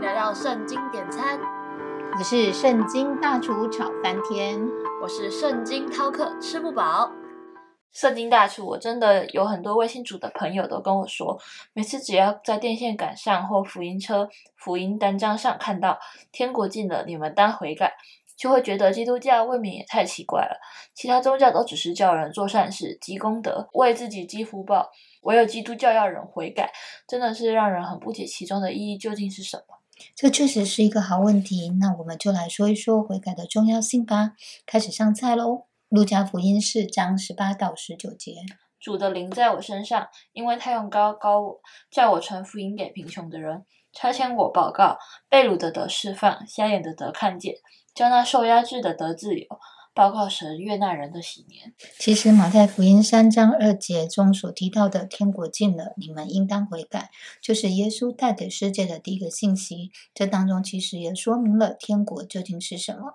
迎来到圣经点餐，我是圣经大厨炒翻天，我是圣经饕客吃不饱。圣经大厨，我真的有很多微信组的朋友都跟我说，每次只要在电线杆上或福音车、福音单张上看到“天国近了，你们当悔改”，就会觉得基督教未免也太奇怪了。其他宗教都只是叫人做善事、积功德、为自己积福报。唯有基督教要人悔改，真的是让人很不解其中的意义究竟是什么。这确实是一个好问题。那我们就来说一说悔改的重要性吧。开始上菜喽！路加福音四章十八到十九节：主的灵在我身上，因为他用高高我，叫我传福音给贫穷的人，差遣我报告被掳的得释放，瞎眼的得看见，叫那受压制的得自由。报告神悦纳人的喜年。其实马太福音三章二节中所提到的“天国近了，你们应当悔改”，就是耶稣带给世界的第一个信息。这当中其实也说明了天国究竟是什么。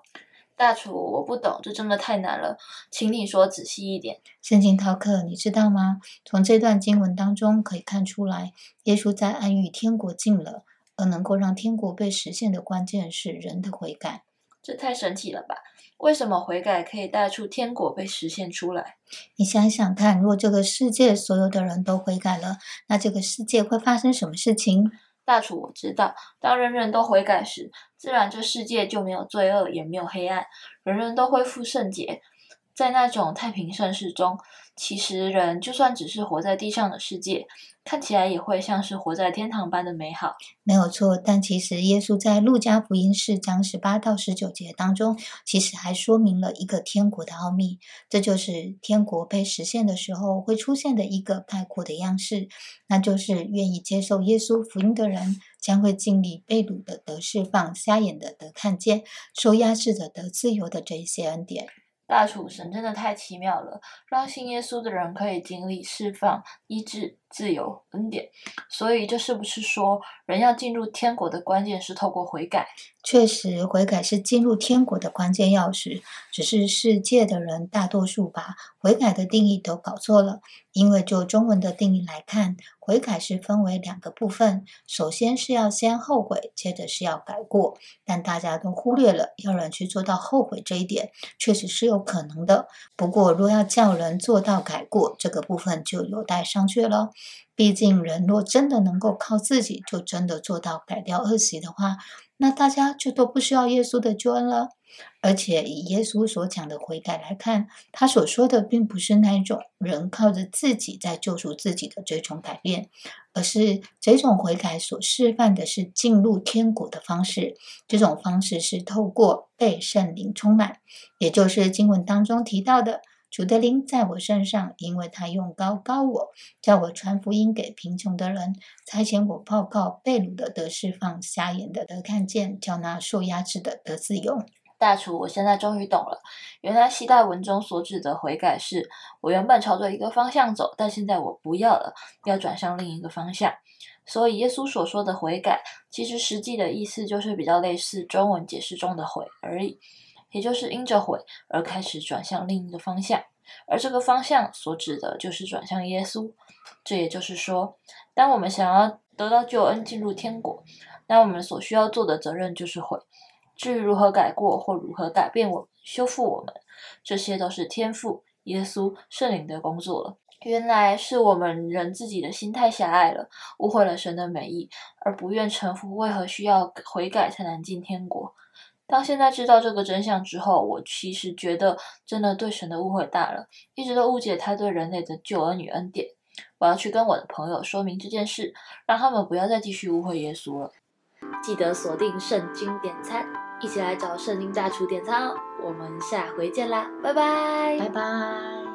大厨，我不懂，这真的太难了，请你说仔细一点。圣经饕客，你知道吗？从这段经文当中可以看出来，耶稣在暗喻天国近了，而能够让天国被实现的关键是人的悔改。这太神奇了吧！为什么悔改可以带出天国被实现出来？你想想看，如果这个世界所有的人都悔改了，那这个世界会发生什么事情？大厨，我知道，当人人都悔改时，自然这世界就没有罪恶，也没有黑暗，人人都恢复圣洁。在那种太平盛世中，其实人就算只是活在地上的世界，看起来也会像是活在天堂般的美好。没有错，但其实耶稣在路加福音四章十八到十九节当中，其实还说明了一个天国的奥秘，这就是天国被实现的时候会出现的一个概括的样式，那就是愿意接受耶稣福音的人将会经历被掳的得释放、瞎眼的得看见、受压制的得自由的这一些恩典。大楚神真的太奇妙了，让信耶稣的人可以经历释放、医治、自由、恩典。所以，这是不是说，人要进入天国的关键是透过悔改？确实，悔改是进入天国的关键钥匙。只是世界的人大多数把悔改的定义都搞错了。因为就中文的定义来看，悔改是分为两个部分：首先是要先后悔，接着是要改过。但大家都忽略了，要人去做到后悔这一点，确实是有可能的。不过，若要叫人做到改过，这个部分就有待商榷了。毕竟，人若真的能够靠自己就真的做到改掉恶习的话，那大家就都不需要耶稣的救恩了。而且以耶稣所讲的悔改来看，他所说的并不是那一种人靠着自己在救赎自己的这种改变，而是这种悔改所示范的是进入天国的方式。这种方式是透过被圣灵充满，也就是经文当中提到的。主的灵在我身上，因为他用高高我，叫我传福音给贫穷的人，差遣我报告被掳的得释放，瞎眼的得看见，叫那受压制的得自由。大厨，我现在终于懂了，原来希代文中所指的悔改是，我原本朝着一个方向走，但现在我不要了，要转向另一个方向。所以耶稣所说的悔改，其实实际的意思就是比较类似中文解释中的悔而已。也就是因着悔而开始转向另一个方向，而这个方向所指的就是转向耶稣。这也就是说，当我们想要得到救恩、进入天国，那我们所需要做的责任就是悔。至于如何改过或如何改变我、修复我们，这些都是天赋、耶稣、圣灵的工作了。原来是我们人自己的心太狭隘了，误会了神的美意，而不愿臣服。为何需要悔改才能进天国？当现在知道这个真相之后，我其实觉得真的对神的误会大了，一直都误解他对人类的救恩与恩典。我要去跟我的朋友说明这件事，让他们不要再继续误会耶稣了。记得锁定圣经点餐，一起来找圣经大厨点餐哦。我们下回见啦，拜拜，拜拜。